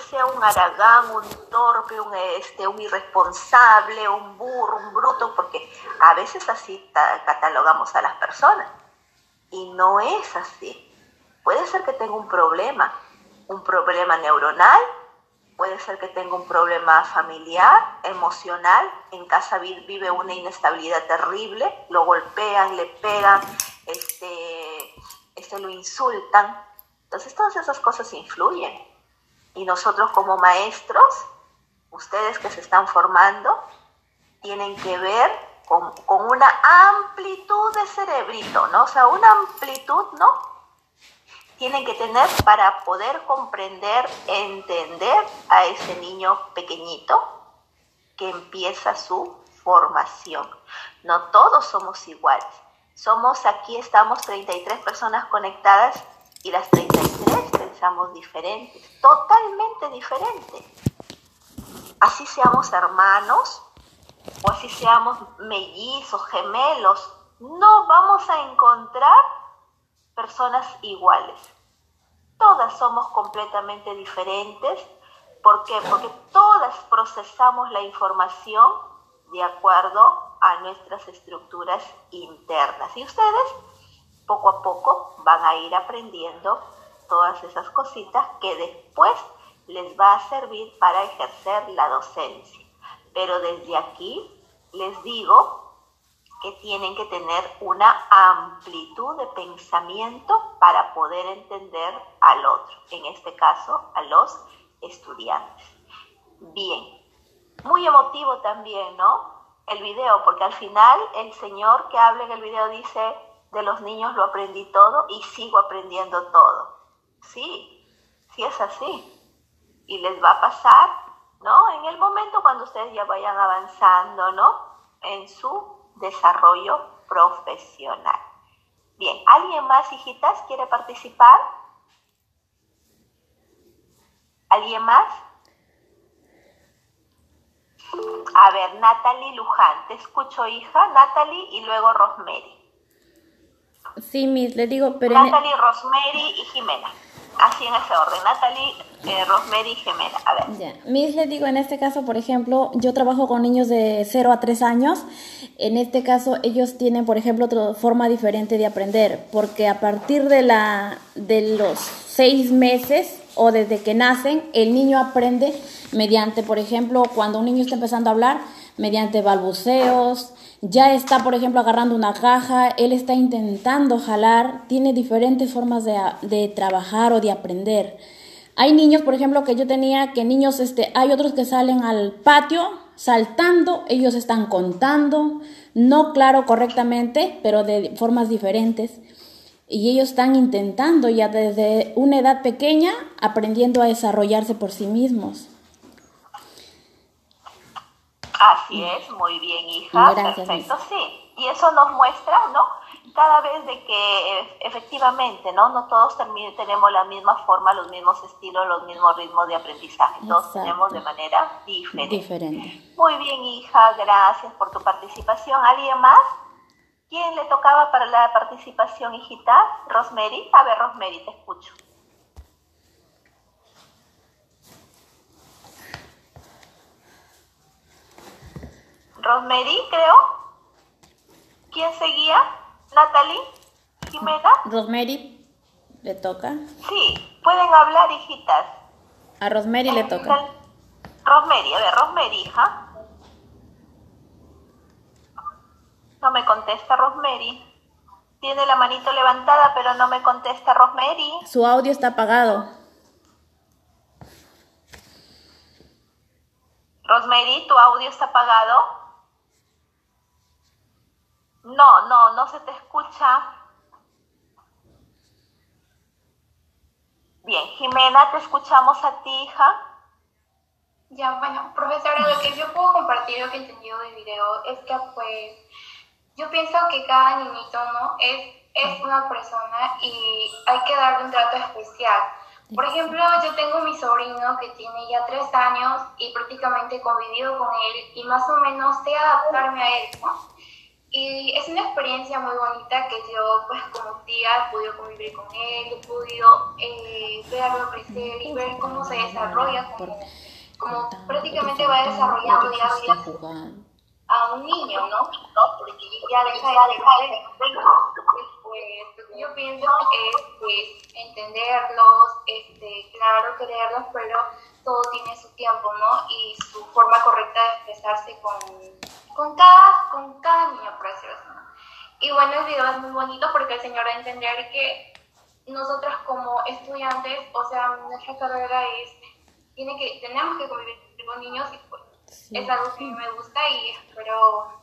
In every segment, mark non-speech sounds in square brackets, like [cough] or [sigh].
sea un aragán, un torpe, un, este, un irresponsable, un burro, un bruto, porque a veces así catalogamos a las personas. Y no es así. Puede ser que tenga un problema, un problema neuronal, puede ser que tenga un problema familiar, emocional, en casa vive una inestabilidad terrible, lo golpean, le pegan, este, este, lo insultan. Entonces todas esas cosas influyen. Y nosotros como maestros, ustedes que se están formando, tienen que ver con, con una amplitud de cerebrito, ¿no? O sea, una amplitud, ¿no? tienen que tener para poder comprender, entender a ese niño pequeñito que empieza su formación. No todos somos iguales. Somos aquí, estamos 33 personas conectadas y las 33 pensamos diferentes, totalmente diferentes. Así seamos hermanos o así seamos mellizos, gemelos, no vamos a encontrar personas iguales. Todas somos completamente diferentes. ¿Por qué? Porque todas procesamos la información de acuerdo a nuestras estructuras internas. Y ustedes poco a poco van a ir aprendiendo todas esas cositas que después les va a servir para ejercer la docencia. Pero desde aquí les digo que tienen que tener una amplitud de pensamiento para poder entender al otro, en este caso a los estudiantes. Bien, muy emotivo también, ¿no? El video, porque al final el señor que habla en el video dice, de los niños lo aprendí todo y sigo aprendiendo todo. Sí, sí es así. Y les va a pasar, ¿no? En el momento cuando ustedes ya vayan avanzando, ¿no? En su desarrollo profesional. Bien, ¿alguien más, hijitas, quiere participar? ¿Alguien más? A ver, Natalie Luján, te escucho, hija. Natalie y luego Rosemary. Sí, Miss, le digo, pero... Natalie, Rosemary y Jimena así en ese orden. Natalie, eh, Rosemary y Gemela. A ver. Ya. Miss, le digo, en este caso, por ejemplo, yo trabajo con niños de 0 a 3 años. En este caso, ellos tienen, por ejemplo, otra forma diferente de aprender, porque a partir de, la, de los 6 meses o desde que nacen, el niño aprende mediante, por ejemplo, cuando un niño está empezando a hablar, mediante balbuceos, ya está, por ejemplo, agarrando una caja, él está intentando jalar, tiene diferentes formas de, trabajar o de aprender. Hay niños, por ejemplo, que yo tenía, que niños, este, hay otros que salen al patio saltando, ellos están contando, no claro correctamente, pero de formas diferentes. Y ellos están intentando ya desde una edad pequeña, aprendiendo a desarrollarse por sí mismos. Así es, muy bien, hija. Perfecto, sí. Y eso nos muestra, ¿no? Cada vez de que efectivamente, ¿no? No todos tenemos la misma forma, los mismos estilos, los mismos ritmos de aprendizaje. Todos tenemos de manera diferente. diferente. Muy bien, hija, gracias por tu participación. ¿Alguien más? ¿Quién le tocaba para la participación, hijita? Rosemary. A ver, Rosemary, te escucho. Rosemary, creo. ¿Quién seguía? ¿Natalie? ¿Jimena? Rosemary, ¿le toca? Sí, pueden hablar, hijitas. A Rosemary le toca. Rosemary, a ver, Rosemary, hija. No me contesta Rosemary. Tiene la manito levantada, pero no me contesta Rosemary. Su audio está apagado. Rosemary, ¿tu audio está apagado? No, no, no se te escucha. Bien, Jimena, te escuchamos a ti, hija. Ya, bueno, profesora, lo que yo puedo compartir, lo que he entendido del video, es que pues yo pienso que cada niñito, ¿no? Es, es una persona y hay que darle un trato especial. Por ejemplo, yo tengo mi sobrino que tiene ya tres años y prácticamente he convivido con él y más o menos sé adaptarme a él, ¿no? Y es una experiencia muy bonita que yo, pues como tía, he podido convivir con él, he podido eh, verlo crecer y ver cómo se desarrolla, como, como prácticamente va desarrollando ya a un niño, ¿no? Porque ya deja de pues yo pienso es pues, entenderlos, este, claro, quererlos, pero todo tiene su tiempo, ¿no? Y su forma correcta de expresarse con, con, cada, con cada niño, precioso. Y bueno, el video es muy bonito porque el Señor va a entender que nosotros como estudiantes, o sea, nuestra carrera es, tiene que, tenemos que convivir con niños y pues, es algo que me gusta y espero,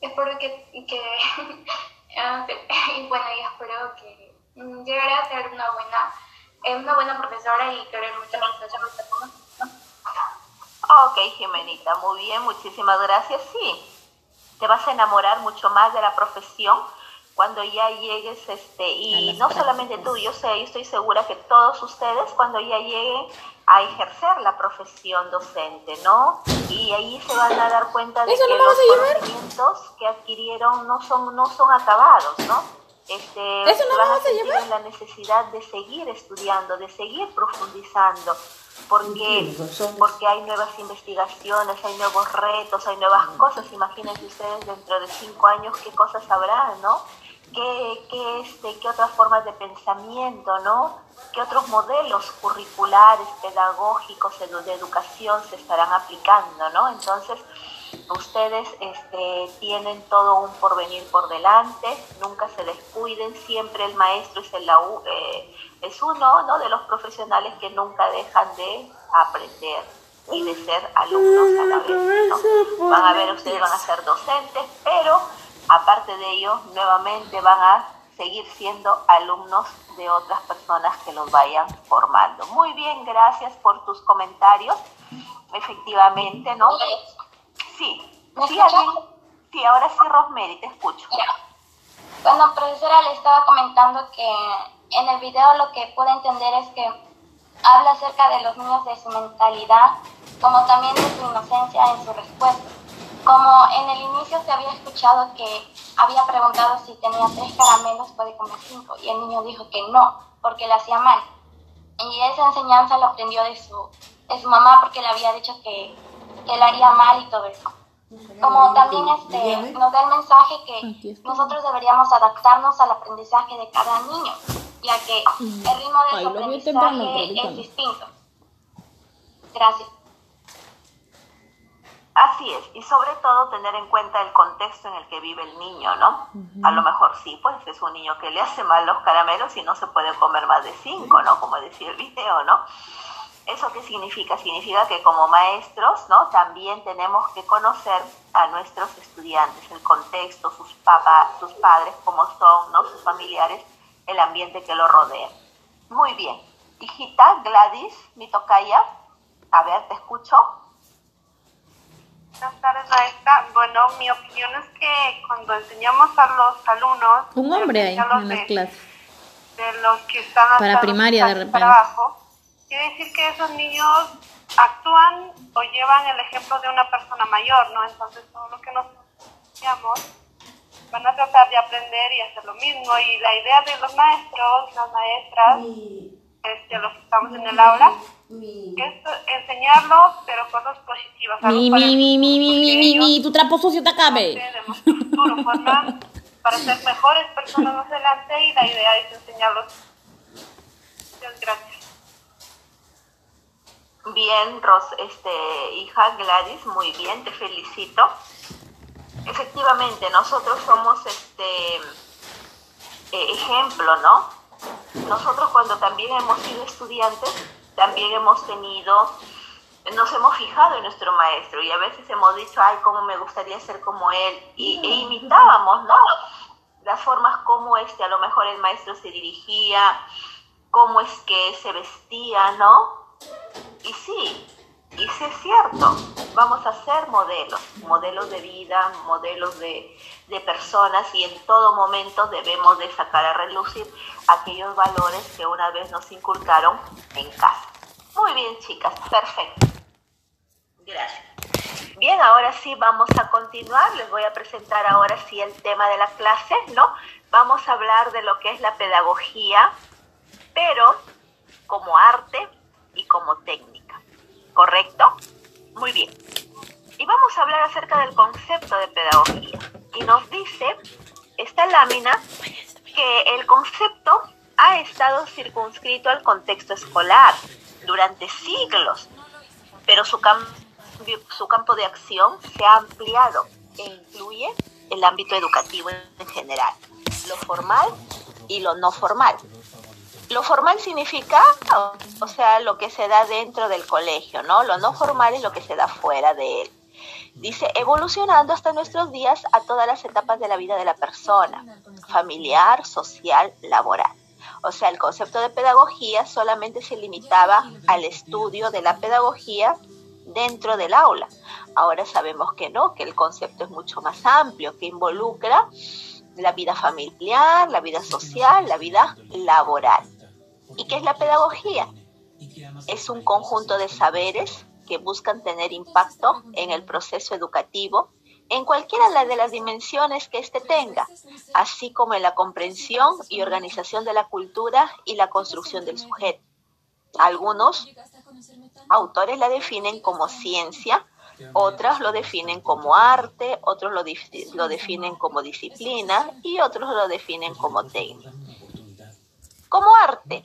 espero que, que [laughs] y bueno, y espero que llegaré a ser una buena, eh, una buena profesora y querer mucho a mis Ok, Jimenita, muy bien, muchísimas gracias. Sí, te vas a enamorar mucho más de la profesión cuando ya llegues, este, y no solamente tú, yo sé, yo estoy segura que todos ustedes cuando ya lleguen a ejercer la profesión docente, ¿no? Y ahí se van a dar cuenta de que los conocimientos que adquirieron no son, no son acabados, ¿no? Este, ¿Eso no van a, sentir la necesidad de seguir estudiando, de seguir profundizando, porque, porque hay nuevas investigaciones, hay nuevos retos, hay nuevas cosas. Imagínense ustedes dentro de cinco años qué cosas habrán, ¿no? qué, qué, este, qué otras formas de pensamiento, ¿no? ¿Qué otros modelos curriculares, pedagógicos, de educación se estarán aplicando, ¿no? Entonces, ustedes este, tienen todo un porvenir por delante, nunca se descuiden, siempre el maestro es, el, eh, es uno ¿no? de los profesionales que nunca dejan de aprender y de ser alumnos a la vez. ¿no? Van a ver, ustedes van a ser docentes, pero Aparte de ello, nuevamente van a seguir siendo alumnos de otras personas que los vayan formando. Muy bien, gracias por tus comentarios. Efectivamente, ¿no? Sí, sí, sí, ahora sí, Rosemary, te escucho. Bueno, profesora, le estaba comentando que en el video lo que pude entender es que habla acerca de los niños de su mentalidad, como también de su inocencia en su respuesta. Como en el inicio se había escuchado que había preguntado si tenía tres caramelos, puede comer cinco, y el niño dijo que no, porque le hacía mal. Y esa enseñanza la aprendió de su, de su mamá porque le había dicho que, que le haría mal y todo eso. Como también este, nos da el mensaje que nosotros deberíamos adaptarnos al aprendizaje de cada niño, ya que el ritmo de su aprendizaje es distinto. Gracias. Así es, y sobre todo tener en cuenta el contexto en el que vive el niño, ¿no? A lo mejor sí, pues es un niño que le hace mal los caramelos y no se puede comer más de cinco, ¿no? Como decía el video, ¿no? ¿Eso qué significa? Significa que como maestros, ¿no? También tenemos que conocer a nuestros estudiantes, el contexto, sus papás, sus padres, cómo son, ¿no? Sus familiares, el ambiente que lo rodea. Muy bien. Hijita, Gladys, mi tocaya, a ver, te escucho. Buenas tardes, maestra. Bueno, mi opinión es que cuando enseñamos a los alumnos... Un hombre ahí en las clases. De los que están para primaria de repente. Para abajo, quiere decir que esos niños actúan o llevan el ejemplo de una persona mayor, ¿no? Entonces todo lo que nos enseñamos van a tratar de aprender y hacer lo mismo. Y la idea de los maestros, las maestras, este, los que estamos en el aula, es enseñarlos, pero cosas positivas. Mi, mi, mi, mi, mi, mi, mi, tu trapo sucio te acabe. futuro, para ser mejores personas más adelante y la idea es enseñarlos. Muchas gracias. Bien, Ros, este, hija Gladys, muy bien, te felicito. Efectivamente, nosotros somos este eh, ejemplo, ¿no? Nosotros cuando también hemos sido estudiantes, también hemos tenido, nos hemos fijado en nuestro maestro y a veces hemos dicho, ay, cómo me gustaría ser como él, y, e imitábamos, ¿no? Las formas como este, a lo mejor el maestro se dirigía, cómo es que se vestía, ¿no? Y sí, y sí es cierto, vamos a ser modelos, modelos de vida, modelos de, de personas y en todo momento debemos de sacar a relucir aquellos valores que una vez nos inculcaron en casa. Muy bien, chicas, perfecto. Gracias. Bien, ahora sí vamos a continuar. Les voy a presentar ahora sí el tema de la clase, ¿no? Vamos a hablar de lo que es la pedagogía, pero como arte y como técnica. ¿Correcto? Muy bien. Y vamos a hablar acerca del concepto de pedagogía. Y nos dice esta lámina que el concepto ha estado circunscrito al contexto escolar durante siglos, pero su, campo de acción se ha ampliado e incluye el ámbito educativo en general, lo formal y lo no formal. Lo formal significa, o sea, lo que se da dentro del colegio, ¿no? Lo no formal es lo que se da fuera de él. Dice, evolucionando hasta nuestros días a todas las etapas de la vida de la persona, familiar, social, laboral. O sea, el concepto de pedagogía solamente se limitaba al estudio de la pedagogía dentro del aula. Ahora sabemos que no, que el concepto es mucho más amplio, que involucra la vida familiar, la vida social, la vida laboral. ¿Y qué es la pedagogía? Es un conjunto de saberes que buscan tener impacto en el proceso educativo en cualquiera de las dimensiones que éste tenga, así como en la comprensión y organización de la cultura y la construcción del sujeto. Algunos autores la definen como ciencia, otros lo definen como arte, otros lo, lo definen como disciplina y otros lo definen como técnica como arte.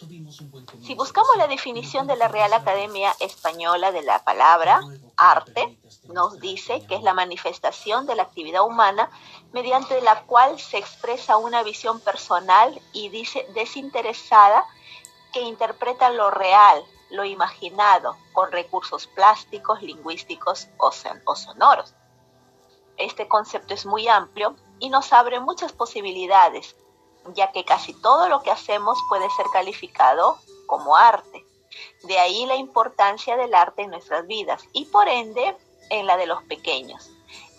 Si buscamos la definición de la Real Academia Española de la palabra arte, nos dice que es la manifestación de la actividad humana mediante la cual se expresa una visión personal y desinteresada que interpreta lo real, lo imaginado, con recursos plásticos, lingüísticos o, o sonoros. Este concepto es muy amplio y nos abre muchas posibilidades ya que casi todo lo que hacemos puede ser calificado como arte. De ahí la importancia del arte en nuestras vidas y por ende en la de los pequeños.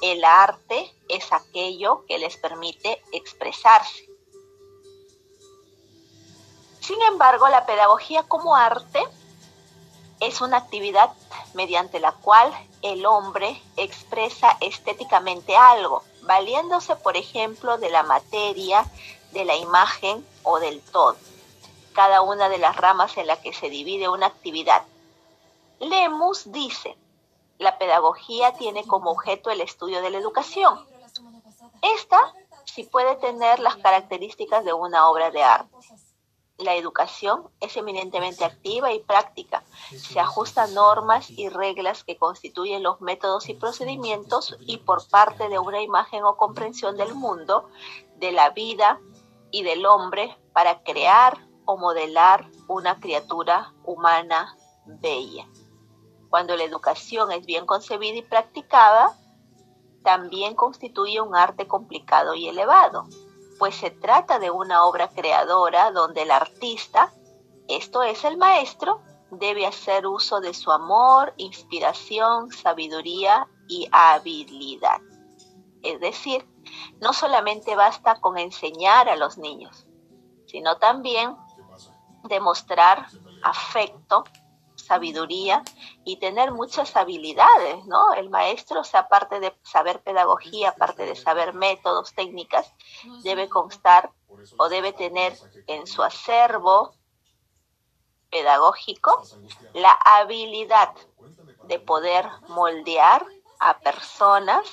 El arte es aquello que les permite expresarse. Sin embargo, la pedagogía como arte es una actividad mediante la cual el hombre expresa estéticamente algo, valiéndose, por ejemplo, de la materia, de la imagen o del todo, cada una de las ramas en la que se divide una actividad. Lemus dice, la pedagogía tiene como objeto el estudio de la educación. Esta sí puede tener las características de una obra de arte. La educación es eminentemente activa y práctica. Se ajustan normas y reglas que constituyen los métodos y procedimientos y por parte de una imagen o comprensión del mundo, de la vida, y del hombre para crear o modelar una criatura humana bella. Cuando la educación es bien concebida y practicada, también constituye un arte complicado y elevado, pues se trata de una obra creadora donde el artista, esto es el maestro, debe hacer uso de su amor, inspiración, sabiduría y habilidad. Es decir, no solamente basta con enseñar a los niños, sino también demostrar afecto, sabiduría y tener muchas habilidades, ¿no? El maestro, o sea, aparte de saber pedagogía, aparte de saber métodos, técnicas, debe constar o debe tener en su acervo pedagógico la habilidad de poder moldear a personas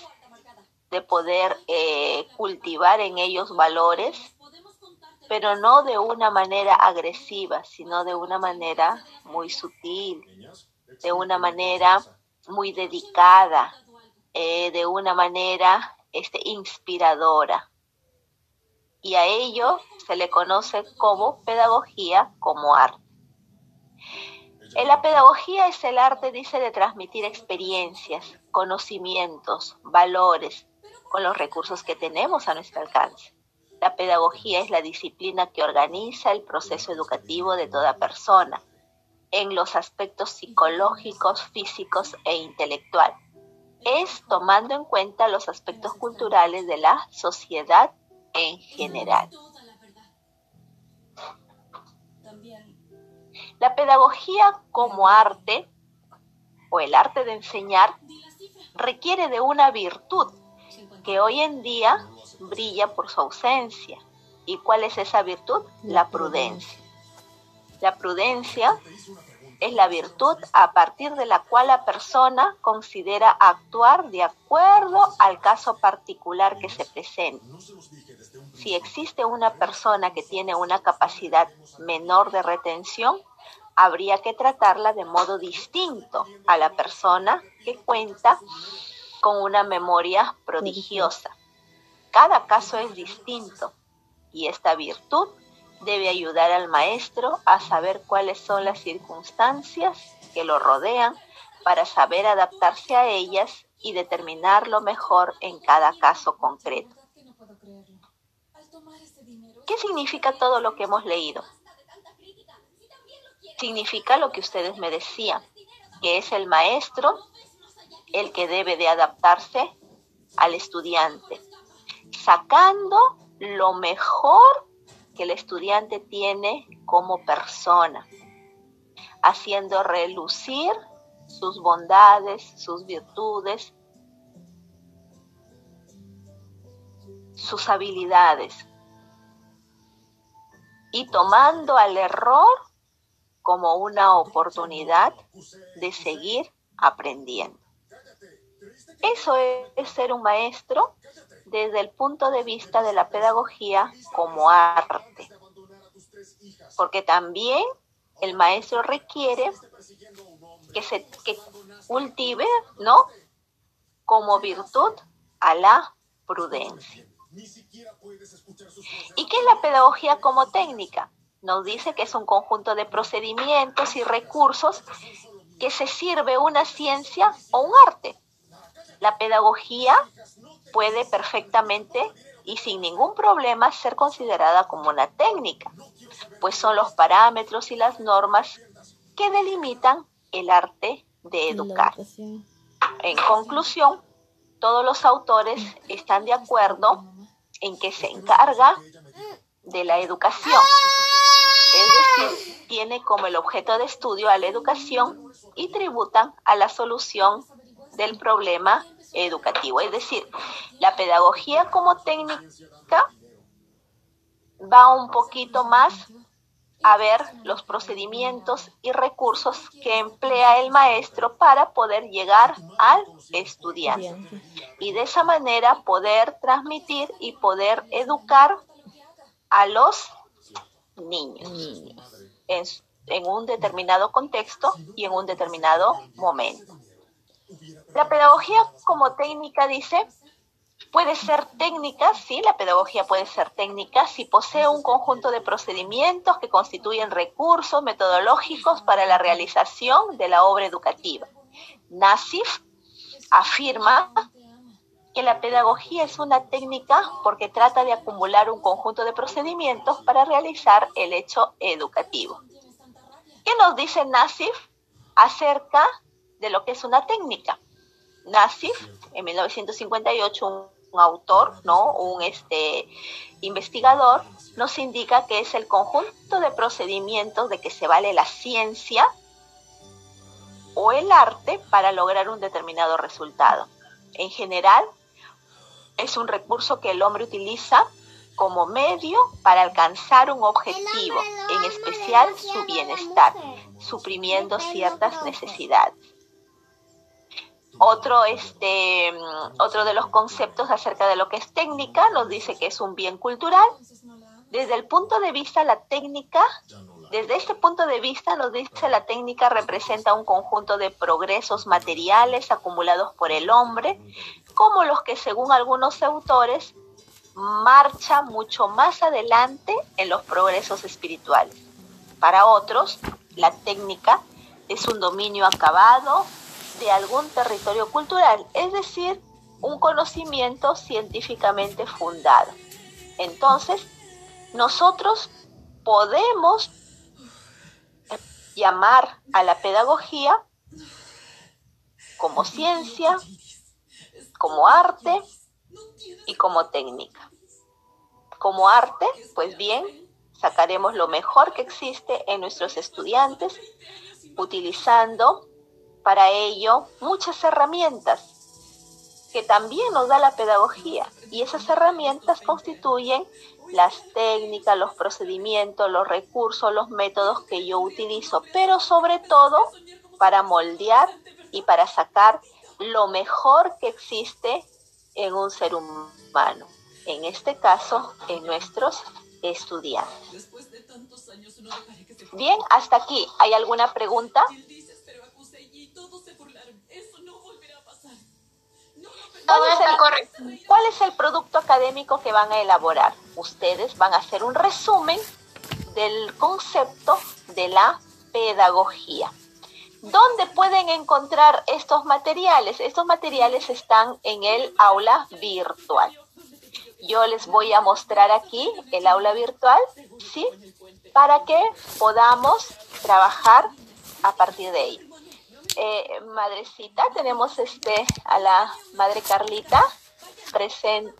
de poder eh, cultivar en ellos valores, pero no de una manera agresiva, sino de una manera muy sutil, de una manera muy dedicada, eh, de una manera este, inspiradora. Y a ello se le conoce como pedagogía, como arte. En la pedagogía es el arte, dice, de transmitir experiencias, conocimientos, valores, con los recursos que tenemos a nuestro alcance. La pedagogía es la disciplina que organiza el proceso educativo de toda persona en los aspectos psicológicos, físicos e intelectual. Es tomando en cuenta los aspectos culturales de la sociedad en general. La pedagogía como arte o el arte de enseñar requiere de una virtud que hoy en día brilla por su ausencia. ¿Y cuál es esa virtud? La prudencia. La prudencia es la virtud a partir de la cual la persona considera actuar de acuerdo al caso particular que se presenta. Si existe una persona que tiene una capacidad menor de retención, habría que tratarla de modo distinto a la persona que cuenta con una memoria prodigiosa. Cada caso es distinto y esta virtud debe ayudar al maestro a saber cuáles son las circunstancias que lo rodean para saber adaptarse a ellas y determinar lo mejor en cada caso concreto. ¿Qué significa todo lo que hemos leído? Significa lo que ustedes me decían, que es el maestro el que debe de adaptarse al estudiante, sacando lo mejor que el estudiante tiene como persona, haciendo relucir sus bondades, sus virtudes, sus habilidades y tomando al error como una oportunidad de seguir aprendiendo. Eso es ser un maestro desde el punto de vista de la pedagogía como arte. Porque también el maestro requiere que se cultive, ¿no? Como virtud a la prudencia. ¿Y qué es la pedagogía como técnica? Nos dice que es un conjunto de procedimientos y recursos que se sirve una ciencia o un arte. La pedagogía puede perfectamente y sin ningún problema ser considerada como una técnica, pues son los parámetros y las normas que delimitan el arte de educar. En conclusión, todos los autores están de acuerdo en que se encarga de la educación, es decir, tiene como el objeto de estudio a la educación y tributan a la solución del problema educativo. Es decir, la pedagogía como técnica va un poquito más a ver los procedimientos y recursos que emplea el maestro para poder llegar al estudiante y de esa manera poder transmitir y poder educar a los niños en, en un determinado contexto y en un determinado momento. La pedagogía como técnica dice, puede ser técnica, sí, la pedagogía puede ser técnica si posee un conjunto de procedimientos que constituyen recursos metodológicos para la realización de la obra educativa. Nassif afirma que la pedagogía es una técnica porque trata de acumular un conjunto de procedimientos para realizar el hecho educativo. ¿Qué nos dice Nassif acerca de lo que es una técnica? Nassif, en 1958, un, autor, ¿no? un este, investigador, nos indica que es el conjunto de procedimientos de que se vale la ciencia o el arte para lograr un determinado resultado. En general, es un recurso que el hombre utiliza como medio para alcanzar un objetivo, en especial su bienestar, suprimiendo ciertas necesidades. Otro, este, otro de los conceptos acerca de lo que es técnica nos dice que es un bien cultural. Desde el punto de vista la técnica, desde este punto de vista nos dice la técnica representa un conjunto de progresos materiales acumulados por el hombre, como los que según algunos autores marcha mucho más adelante en los progresos espirituales. Para otros, la técnica es un dominio acabado, de algún territorio cultural, es decir, un conocimiento científicamente fundado. Entonces, nosotros podemos llamar a la pedagogía como ciencia, como arte y como técnica. Como arte, pues bien, sacaremos lo mejor que existe en nuestros estudiantes utilizando para ello muchas herramientas que también nos da la pedagogía. Y esas herramientas constituyen las técnicas, los procedimientos, los recursos, los métodos que yo utilizo, pero sobre todo para moldear y para sacar lo mejor que existe en un ser humano, en este caso en nuestros estudiantes. Bien, hasta aquí. ¿Hay alguna pregunta? ¿Cuál es, el, producto académico que van a elaborar? Ustedes van a hacer un resumen del concepto de la pedagogía. ¿Dónde pueden encontrar estos materiales? Estos materiales están en el aula virtual. Yo les voy a mostrar aquí el aula virtual, ¿sí? Para que podamos trabajar a partir de ahí eh, madrecita, tenemos este a la madre Carlita presente.